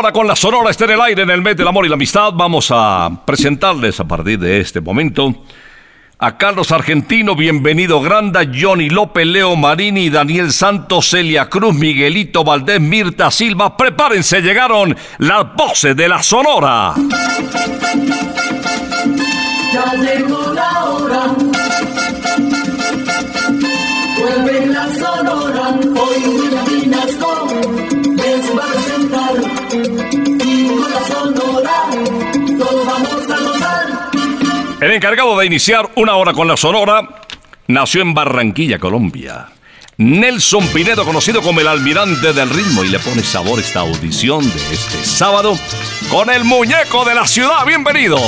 Una hora con la Sonora está en el aire en el mes del amor y la amistad. Vamos a presentarles a partir de este momento a Carlos Argentino, bienvenido Granda, Johnny López, Leo Marini, Daniel Santos, Celia Cruz, Miguelito Valdés, Mirta Silva. Prepárense, llegaron las voces de la Sonora. Encargado de iniciar una hora con la Sonora nació en Barranquilla, Colombia. Nelson Pinedo, conocido como el almirante del ritmo, y le pone sabor esta audición de este sábado con el muñeco de la ciudad. Bienvenido.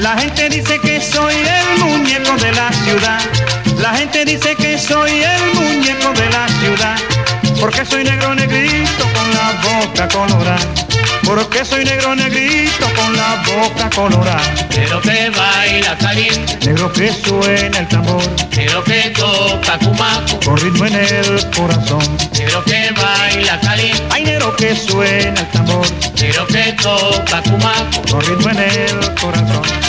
La gente dice que soy el muñeco de la ciudad. La gente dice que soy el muñeco de la ciudad. Porque soy negro boca colorada. Porque soy negro negrito con la boca colorada. Negro que baila Negro que suena el tambor. negro que toca cumaco, Con ritmo en el corazón. negro que baila caliente, Ay, negro que suena el tambor. negro que toca cumaco. Con ritmo en el corazón.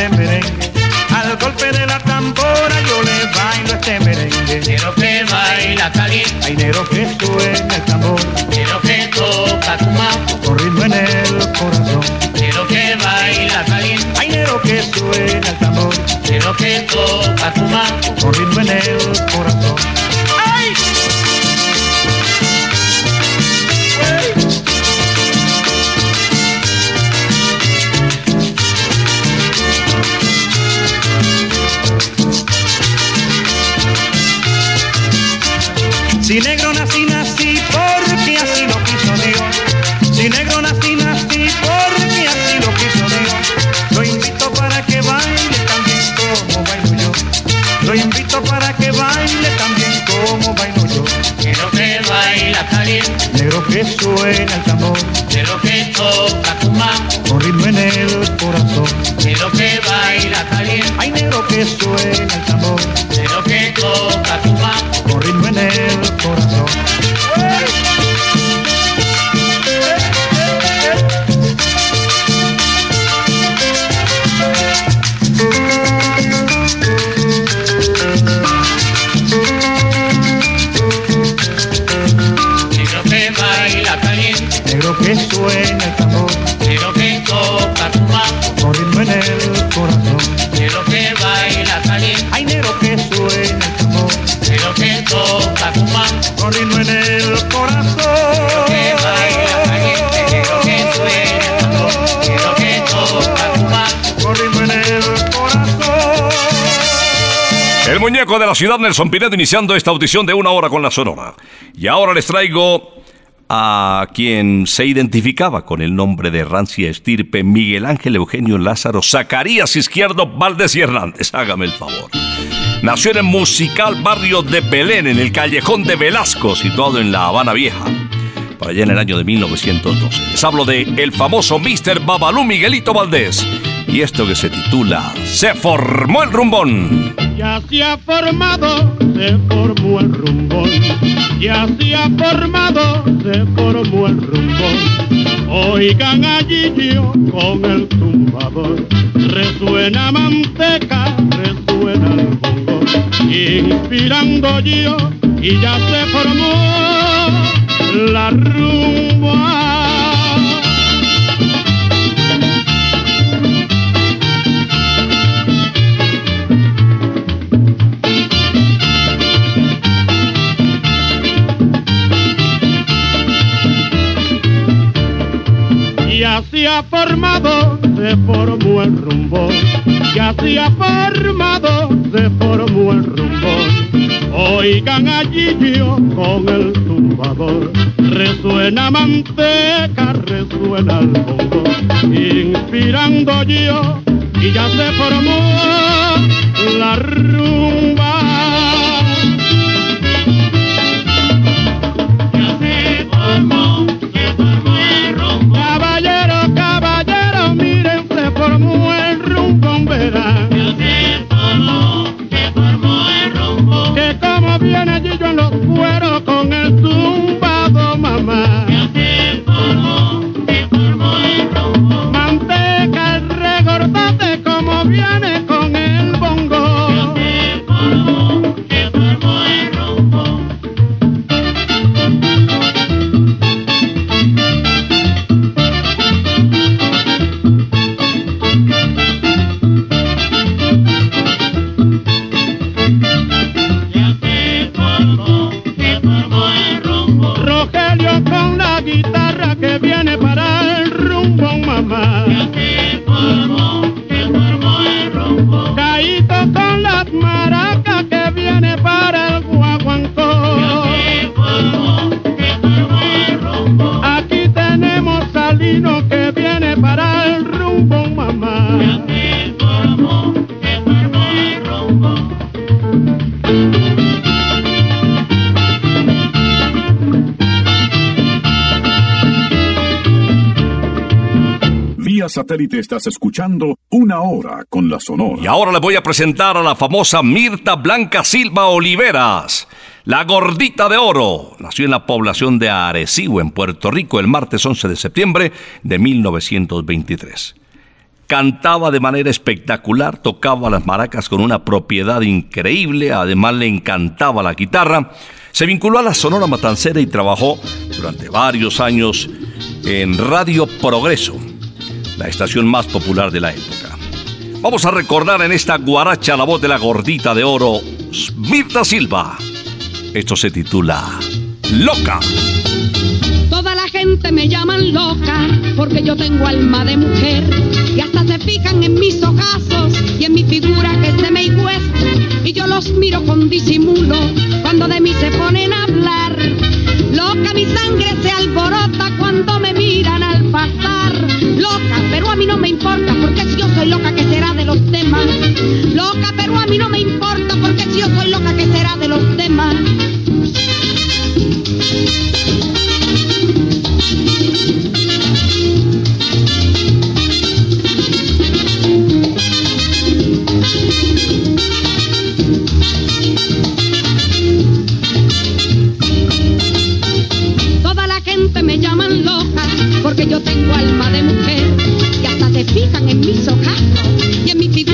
Este Al golpe de la tambora yo le bailo este merengue. Quiero que baila Cali, dinero que suena el tambor. Quiero que toca tu con ritmo en el corazón. Quiero que baila Cali, dinero que suena el tambor. Quiero que toca tu con ritmo que suena el tambor, quiero que toca Cumaco, con ritmo en el corazón. quiero que baila caliente, Ay, negro que suena el tambor, Muñeco de la ciudad Nelson Pinedo iniciando esta audición de una hora con la Sonora. Y ahora les traigo a quien se identificaba con el nombre de rancia estirpe Miguel Ángel Eugenio Lázaro Zacarías Izquierdo Valdés y Hernández. Hágame el favor. Nació en el musical barrio de Belén, en el callejón de Velasco, situado en La Habana Vieja. Para allá en el año de 1912. Les hablo de el famoso Mr. Babalú Miguelito Valdés. Y esto que se titula Se formó el rumbón. Ya se ha formado, se formó el rumbón. Ya se ha formado, se formó el rumbón. Oigan allí yo con el tumbador. Resuena manteca, resuena el bongo. Inspirando yo y ya se formó la rumba. Ya se ha formado, se formó el rumbo. Ya se ha formado, se formó el rumbo. Oigan allí yo con el tumbador. Resuena manteca, resuena el bongo. Inspirando yo y ya se formó la rumba. Satélite estás escuchando una hora con la Sonora. Y ahora les voy a presentar a la famosa Mirta Blanca Silva Oliveras, la gordita de oro. Nació en la población de Arecibo, en Puerto Rico, el martes 11 de septiembre de 1923. Cantaba de manera espectacular, tocaba las maracas con una propiedad increíble, además le encantaba la guitarra. Se vinculó a la Sonora Matancera y trabajó durante varios años en Radio Progreso, la estación más popular de la época. Vamos a recordar en esta guaracha la voz de la gordita de oro, Mirta Silva. Esto se titula Loca. Toda la gente me llaman loca porque yo tengo alma de mujer y hasta se fijan en mis ojazos y en mi figura que de May West y yo los miro con disimulo cuando de mí se ponen a hablar. Loca mi sangre se alborota cuando me miran al pasar. Loca, pero a mí no me importa porque si yo soy loca que será de los demás. Loca, pero a mí no me importa porque si yo soy loca que será de los demás. Porque yo tengo alma de mujer y hasta se fijan en mis ojazos y en mi figura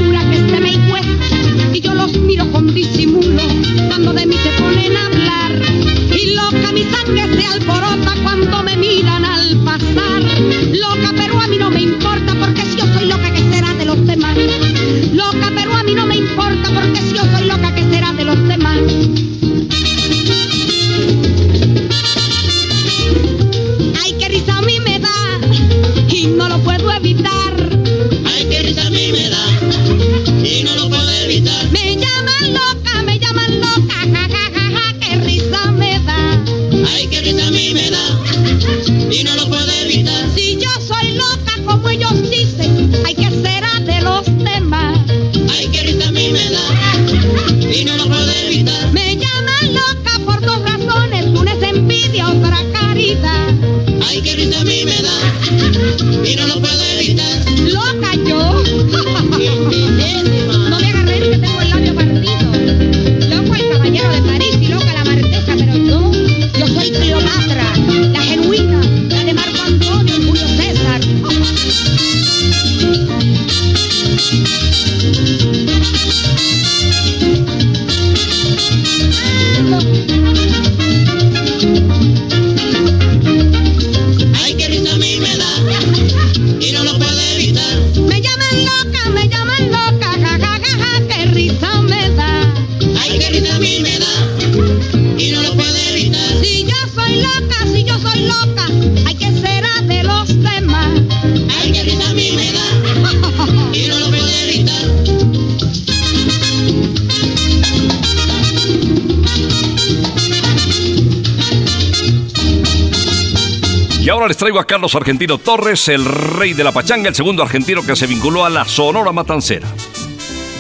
traigo a Carlos Argentino Torres, el rey de la pachanga, el segundo argentino que se vinculó a la Sonora Matancera.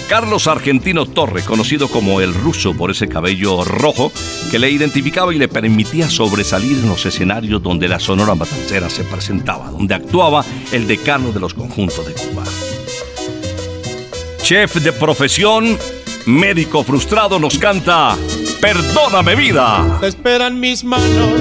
Carlos Argentino Torres, conocido como el ruso por ese cabello rojo que le identificaba y le permitía sobresalir en los escenarios donde la Sonora Matancera se presentaba, donde actuaba el decano de los conjuntos de Cuba. Chef de profesión, médico frustrado, nos canta Perdóname vida. Te esperan mis manos,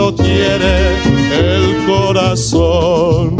ti solo quiere el corazón.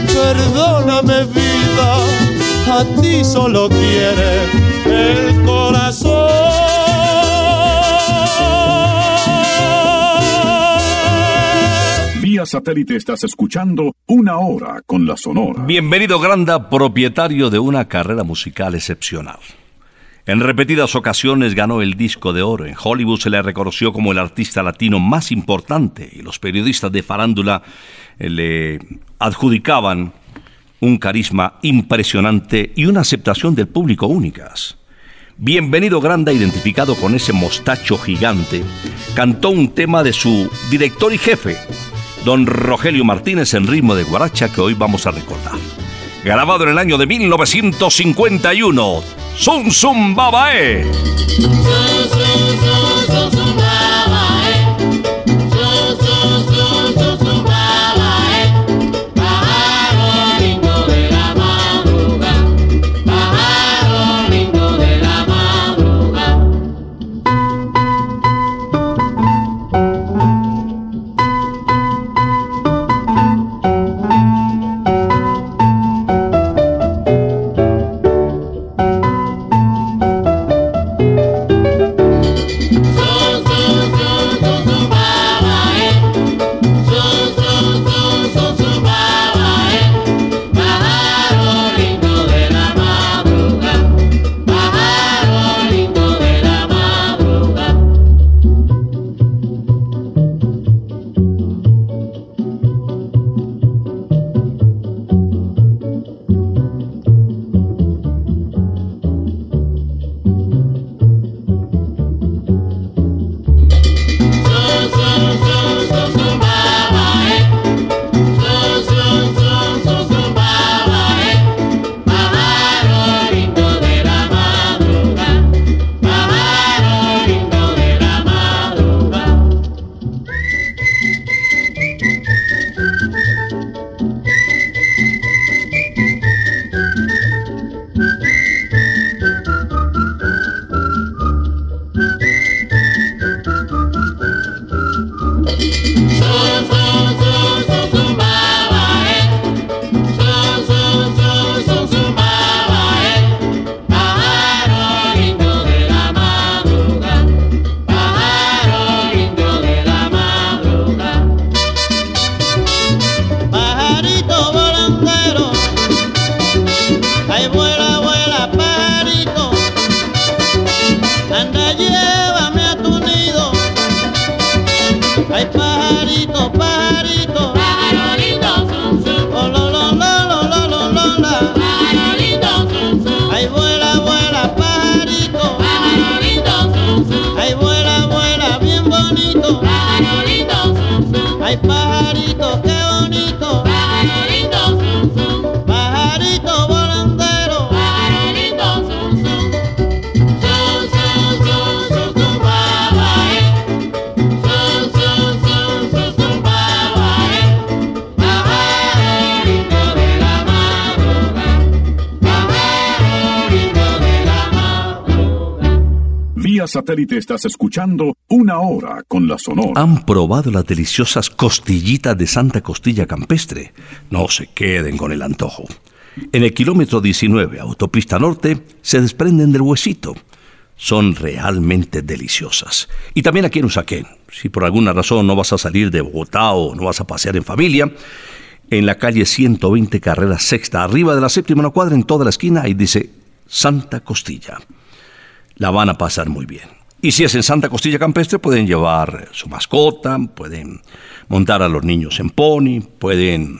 perdóname vida, a ti solo quiere el corazón. Vía satélite estás escuchando Una Hora con la Sonora. Bienvenido Granda, propietario de una carrera musical excepcional. En repetidas ocasiones ganó el disco de oro. En Hollywood se le reconoció como el artista latino más importante y los periodistas de farándula eh, le adjudicaban un carisma impresionante y una aceptación del público únicas. Bienvenido Granda, identificado con ese mostacho gigante, cantó un tema de su director y jefe, don Rogelio Martínez, en ritmo de guaracha que hoy vamos a recordar. Grabado en el año de 1951, Sun Sun Babae. Satélite estás escuchando Una Hora con la Sonora. ¿Han probado las deliciosas costillitas de Santa Costilla Campestre? No se queden con el antojo. En el kilómetro 19, autopista norte, se desprenden del huesito. Son realmente deliciosas. Y también aquí en Usaquén. Si por alguna razón no vas a salir de Bogotá o no vas a pasear en familia, en la calle 120 Carrera Sexta, arriba de la séptima una cuadra, en toda la esquina, ahí dice Santa Costilla la van a pasar muy bien. Y si es en Santa Costilla Campestre, pueden llevar su mascota, pueden montar a los niños en pony, pueden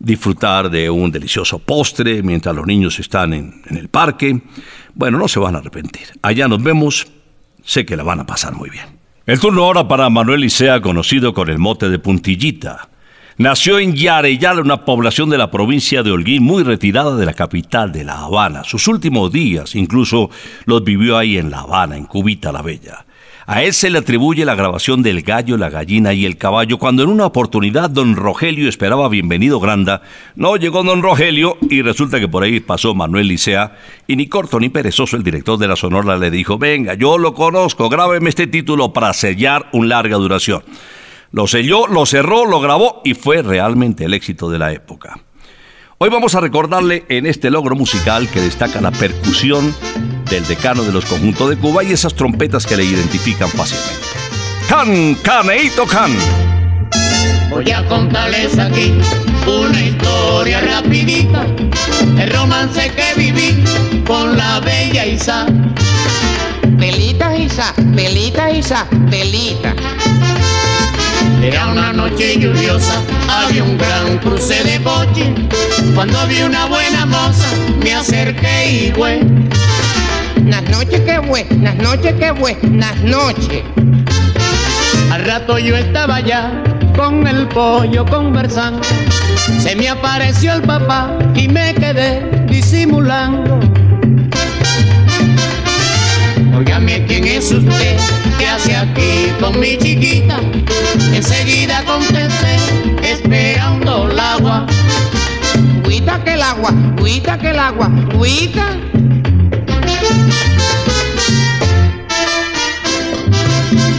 disfrutar de un delicioso postre mientras los niños están en, el parque. Bueno, no se van a arrepentir. Allá nos vemos, sé que la van a pasar muy bien. El turno ahora para Manuel Isea, conocido con el mote de Puntillita. Nació en Yareyal, una población de la provincia de Holguín muy retirada de la capital de La Habana. Sus últimos días incluso los vivió ahí en La Habana, en Cubita la Bella. A él se le atribuye la grabación del gallo, la gallina y el caballo, cuando en una oportunidad don Rogelio esperaba bienvenido Granda, no llegó don Rogelio y resulta que por ahí pasó Manuel Licea y ni corto ni perezoso el director de la Sonora le dijo, venga, yo lo conozco, grábeme este título para sellar un larga duración. Lo selló, lo cerró, lo grabó y fue realmente el éxito de la época. Hoy vamos a recordarle en este logro musical que destaca la percusión del decano de los conjuntos de Cuba y esas trompetas que le identifican fácilmente. Can, caneito can. Voy a contarles aquí una historia rapidita, el romance que viví con la bella Isa. Pelita, Isa, pelita, Isa, pelita. Era una noche lluviosa, había un gran cruce de coche. Cuando vi una buena moza, me acerqué y güey. Las noches que buenas noches que buenas noches. Al rato yo estaba ya con el pollo conversando. Se me apareció el papá y me quedé disimulando. Óigame, ¿quién es usted? ¿Qué hace aquí con mi chiquita? Agua, cuita.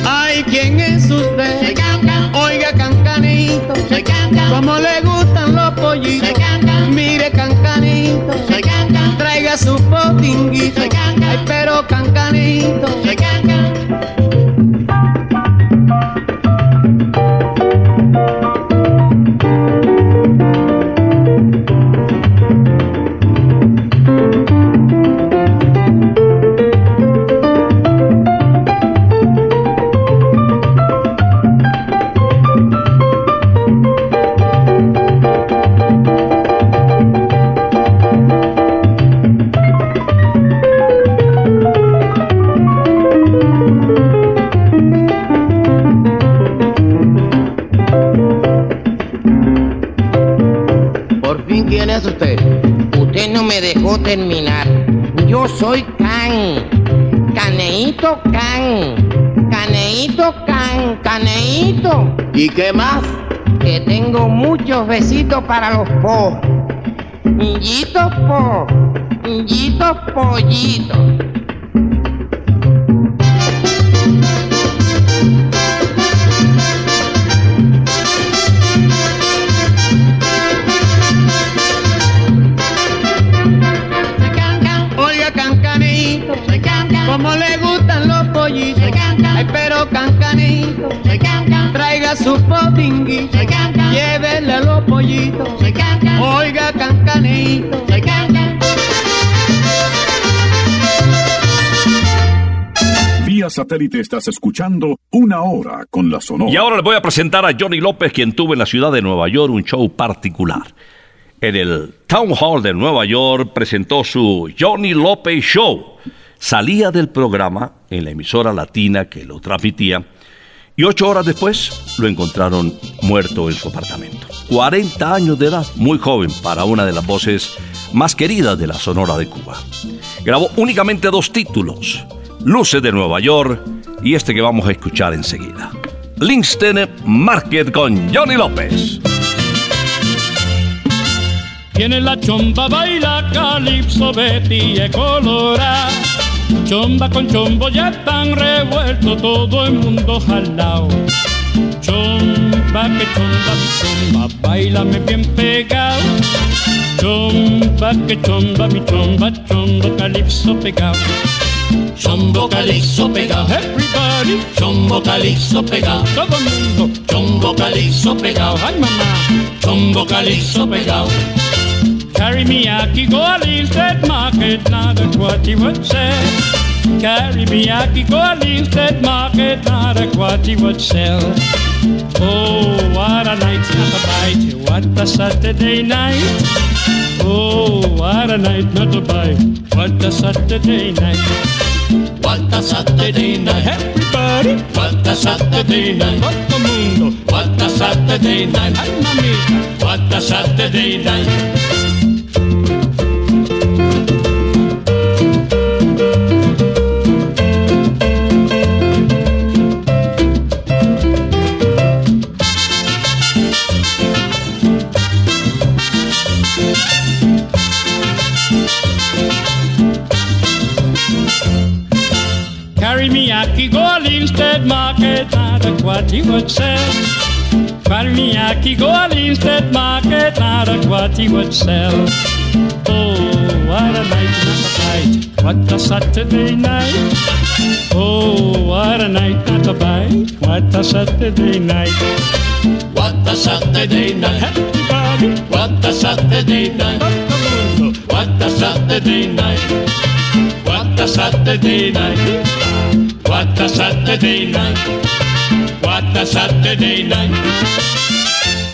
Ay, ¿quién es usted? Soy Cancan. Oiga, cancanito. Soy Cancan. ¿Cómo le gustan los pollitos? Soy Cancan. Mire, cancanito. Soy Cancan. Traiga su potinguito. Soy Cancan. Ay, pero cancanito. Soy Cancan. Terminar. Yo soy Can. Caneito Can. Caneito Can. Caneito. ¿Y qué más? Que tengo muchos besitos para los po. Yitos po. Yitos pollitos. Su potinguito. Los pollitos. Oiga, cancanito. Soy Cancan. Vía satélite estás escuchando Una Hora con la Sonora. Y ahora les voy a presentar a Johnny López, quien tuvo en la ciudad de Nueva York un show particular. En el Town Hall de Nueva York presentó su Johnny López Show. Salía del programa en la emisora latina que lo transmitía y ocho horas después lo encontraron muerto en su apartamento. 40 años de edad, muy joven para una de las voces más queridas de la Sonora de Cuba. Grabó únicamente dos títulos, Luces de Nueva York y este que vamos a escuchar enseguida. Linston Market con Johnny López. Tiene la chomba, baila calipso, Betty es colorada. Chomba con chombo ya están revueltos, todo el mundo jalao. Chomba que chomba, mi chomba, bailame bien pegado. Chomba que chomba, mi chomba, chombo calipso pegado. Chombo calipso pegado, everybody. Chombo calipso pegado, todo el mundo. Chombo calipso pegado, ay mamá. Chombo calipso pegado. Carry me go a Linstead market, now that's what would say. Carry me go a Linstead market, now that's what would sell. Oh, what a night, not a bite, what a Saturday night. Oh, what a night, not a bite, what a Saturday night. What a Saturday night, everybody. What a Saturday night, todo mundo. What a Saturday night, ay mamita. What a Saturday night. Instead Market, not what he would sell. Balmiaki go al Instead Market, not what he would sell. Oh, what a night, not a bite. What a Saturday night. Oh, what a night, not a bite. What a Saturday night. What a Saturday night. Everybody, What a Saturday night. What a Saturday night. What a Saturday night.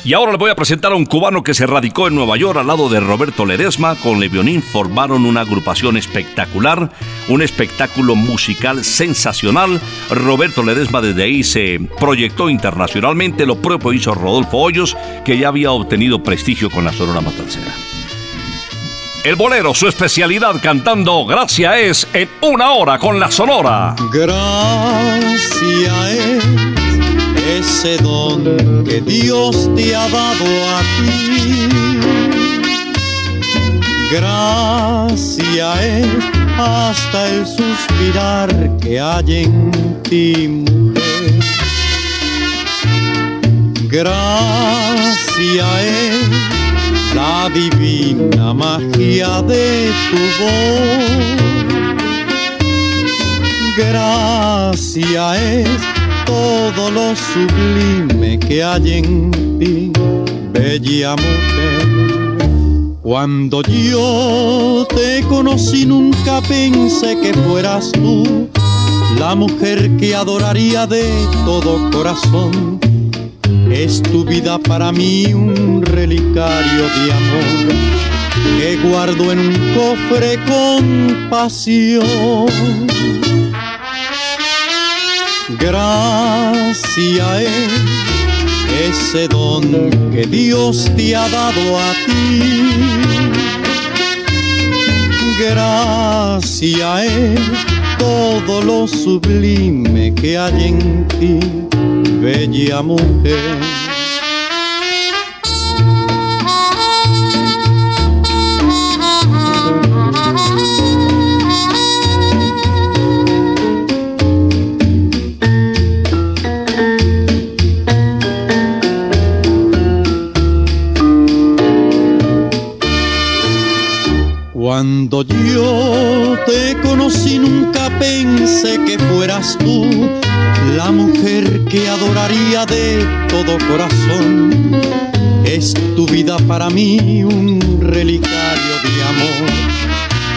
Y ahora les voy a presentar a un cubano que se radicó en Nueva York al lado de Roberto Ledesma. Con Levionín formaron una agrupación espectacular, un espectáculo musical sensacional. Roberto Ledesma desde ahí se proyectó internacionalmente. Lo propio hizo Rodolfo Hoyos, que ya había obtenido prestigio con la Sonora Matancera. El bolero, su especialidad cantando Gracia es en una hora con la Sonora. Gracia es ese don que Dios te ha dado a ti. Gracia es hasta el suspirar que hay en ti, mujer. Gracia es la divina magia de tu voz. Gracia es todo lo sublime que hay en ti, bella mujer. Cuando yo te conocí nunca pensé que fueras tú la mujer que adoraría de todo corazón. Es tu vida para mí un relicario de amor que guardo en un cofre con pasión. Gracia es ese don que Dios te ha dado a ti. Gracia es todo lo sublime que hay en ti, bella mujer. De todo corazón. Es tu vida para mí un relicario de amor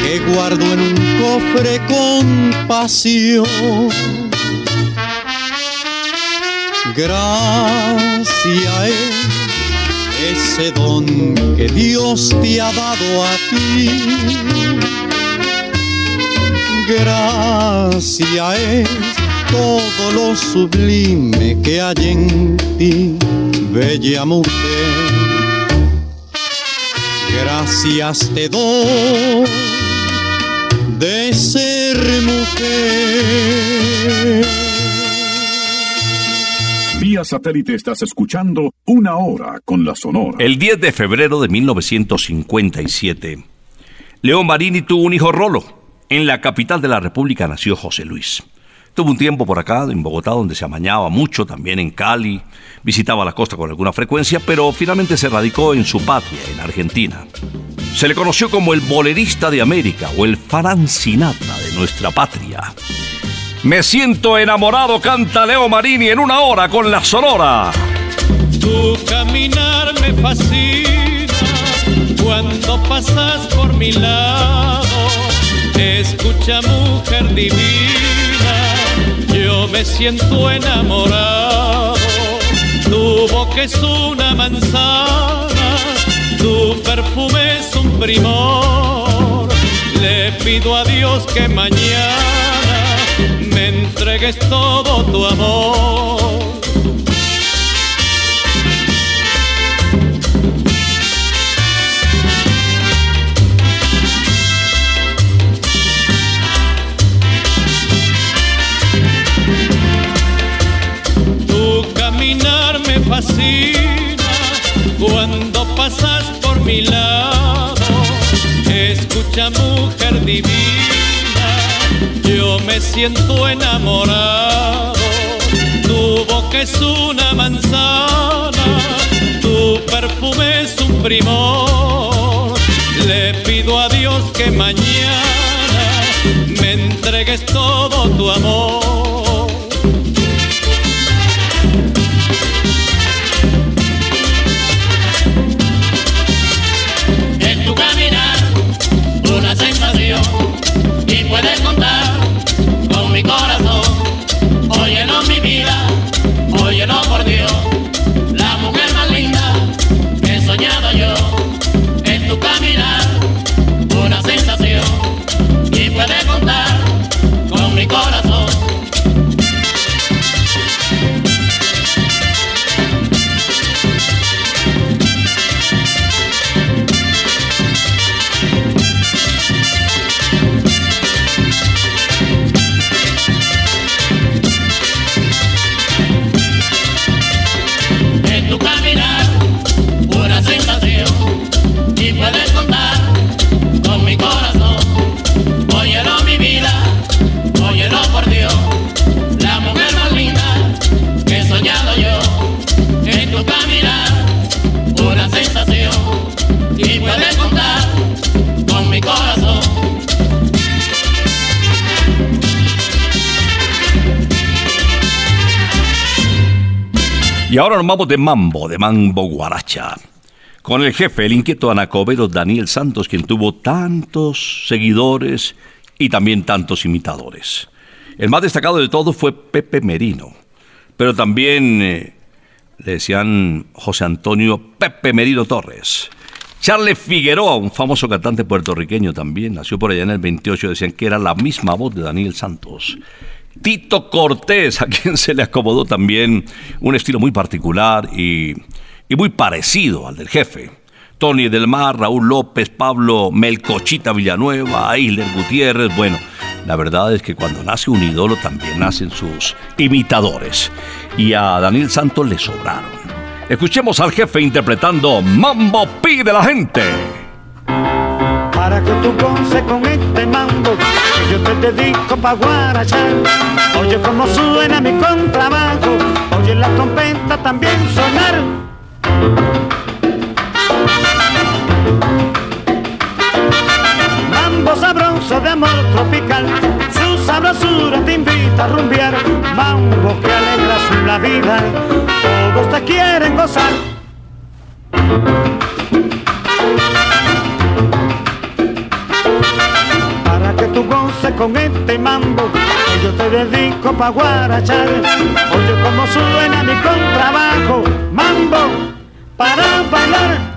que guardo en un cofre con pasión. Gracia es ese don que Dios te ha dado a ti. Gracia es todo lo sublime que hay en ti, bella mujer. Gracias te doy de ser mujer. Vía satélite estás escuchando Una Hora con la Sonora. El 10 de febrero de 1957, León Marini tuvo un hijo Rolo. En la capital de la República nació José Luis. Tuvo un tiempo por acá, en Bogotá, donde se amañaba mucho, también en Cali, visitaba la costa con alguna frecuencia, pero finalmente se radicó en su patria, en Argentina. Se le conoció como el bolerista de América o el Frank Sinatra de nuestra patria. Me siento enamorado, canta Leo Marini en una hora con la Sonora. Tu caminar me fascina cuando pasas por mi lado. Escucha, mujer divina, me siento enamorado. Tu boca es una manzana, tu perfume es un primor. Le pido a Dios que mañana me entregues todo tu amor. Mi lado. Escucha, mujer divina, yo me siento enamorado. Tu boca es una manzana, tu perfume es un primor. Le pido a Dios que mañana me entregues todo tu amor. Y ahora nos vamos de mambo, de mambo guaracha. Con el jefe, el inquieto anacobero Daniel Santos, quien tuvo tantos seguidores y también tantos imitadores. El más destacado de todos fue Pepe Merino, pero también eh, le decían José Antonio Pepe Merino Torres. Charles Figueroa, un famoso cantante puertorriqueño también, nació por allá en el 28, decían que era la misma voz de Daniel Santos. Tito Cortés, a quien se le acomodó también un estilo muy particular y, muy parecido al del jefe. Tony del Mar, Raúl López, Pablo Melcochita Villanueva, Aisler Gutiérrez. Bueno, la verdad es que cuando nace un ídolo también nacen sus imitadores. Y a Daniel Santos le sobraron. Escuchemos al jefe interpretando Mambo pide la gente. Para que tú goces con este mambo que yo te dedico pa' guarachar. Oye cómo suena mi contrabajo, oye la trompeta también sonar. Pa' guarachar. Oye cómo suena mi contrabajo, mambo para bailar.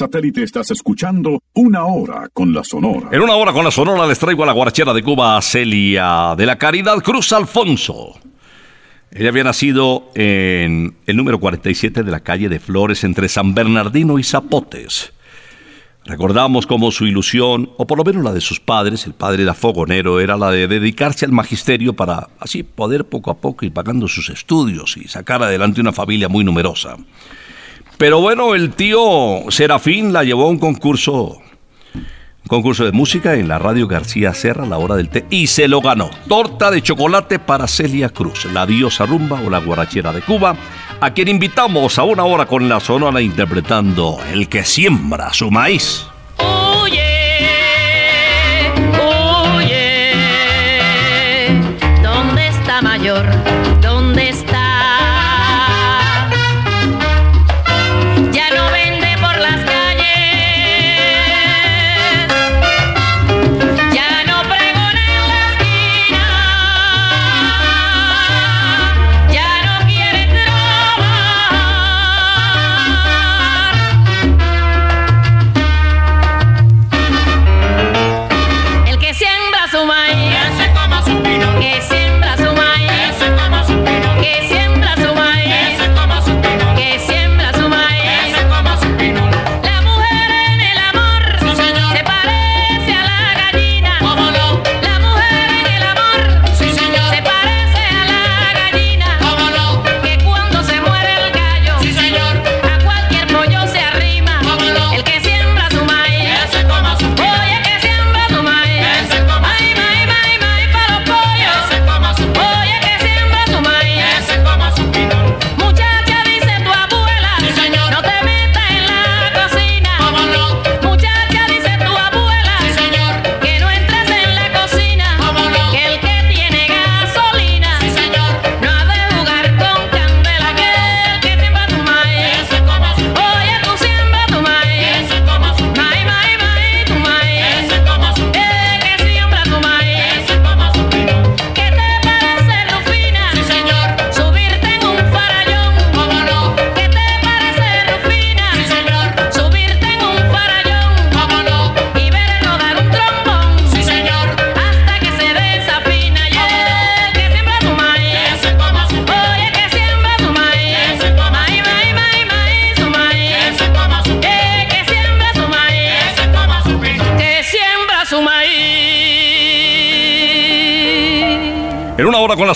Satélite estás escuchando Una Hora con la Sonora. En una hora con la Sonora les traigo a la guarachera de Cuba, Celia de la Caridad Cruz Alfonso. Ella había nacido en el número 47 de la calle de Flores entre San Bernardino y Zapotes. Recordamos cómo su ilusión, o por lo menos la de sus padres, el padre era fogonero, era la de dedicarse al magisterio para así poder poco a poco ir pagando sus estudios y sacar adelante una familia muy numerosa. Pero bueno, el tío Serafín la llevó a un concurso, un concurso de música en la radio García Serra la hora del té y se lo ganó. Torta de chocolate para Celia Cruz, la diosa rumba o la guarachera de Cuba, a quien invitamos a una hora con la sonora interpretando El que siembra su maíz. Oye, ¿dónde está mayor?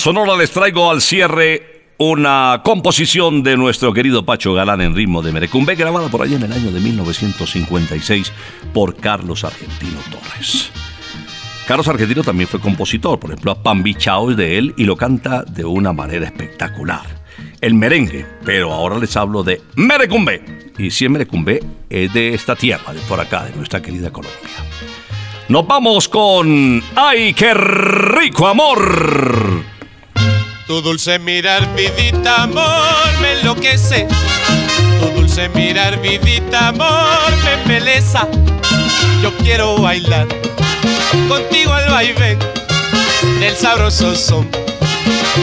Sonora les traigo al cierre una composición de nuestro querido Pacho Galán en ritmo de Merecumbe, grabada por allá en el año de 1956 por Carlos Argentino Torres. Carlos Argentino también fue compositor, por ejemplo, a Pambi Chao es de él y lo canta de una manera espectacular. El merengue, pero ahora les hablo de Merecumbe. Y si es Merecumbe, es de esta tierra, de por acá, de nuestra querida Colombia. Nos vamos con ¡Ay, qué rico amor! Tu dulce mirar, vidita, amor, me enloquece. Tu dulce mirar, vidita, amor, me embeleza. Yo quiero bailar contigo al vaivén del sabroso son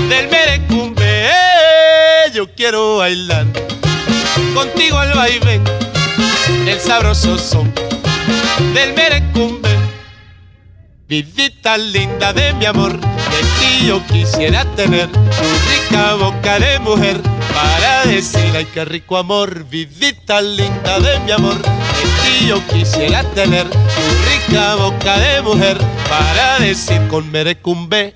del merecumbe. Yo quiero bailar contigo al vaivén del sabroso son del merecumbe. Vidita linda de mi amor, yo quisiera tener tu rica boca de mujer para decir ay qué rico amor. Vidita linda de mi amor, ti yo quisiera tener tu rica boca de mujer para decir con merecumbe.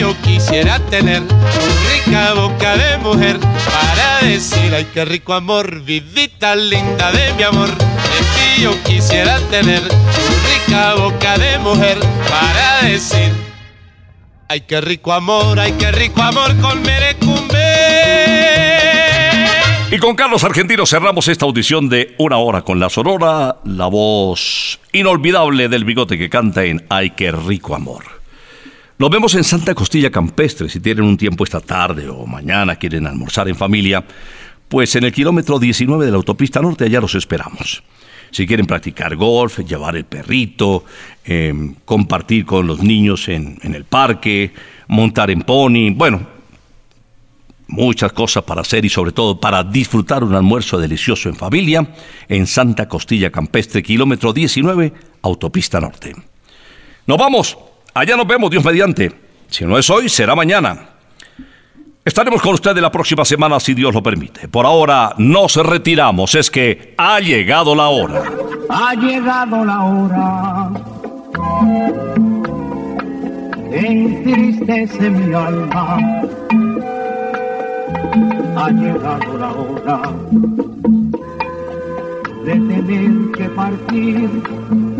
yo quisiera tener tu rica boca de mujer para decir ay qué rico amor. Vidita linda de mi amor, de ti yo quisiera tener tu rica boca de mujer para decir ay qué rico amor, ay qué rico amor con merecumbe. Y con Carlos Argentino cerramos esta audición de una hora con la Sonora, la voz inolvidable del bigote que canta en Ay, qué rico amor. Nos vemos en Santa Costilla Campestre si tienen un tiempo esta tarde o mañana quieren almorzar en familia, pues en el kilómetro 19 de la autopista norte allá los esperamos. Si quieren practicar golf, llevar el perrito, eh, compartir con los niños en, en el parque, montar en pony, bueno, muchas cosas para hacer y sobre todo para disfrutar un almuerzo delicioso en familia en Santa Costilla Campestre, kilómetro 19, autopista norte. Nos vamos, allá nos vemos, Dios mediante. Si no es hoy, será mañana. Estaremos con ustedes la próxima semana si Dios lo permite. Por ahora nos retiramos, es que ha llegado la hora. Ha llegado la hora. Entristece mi alma. Ha llegado la hora de tener que partir.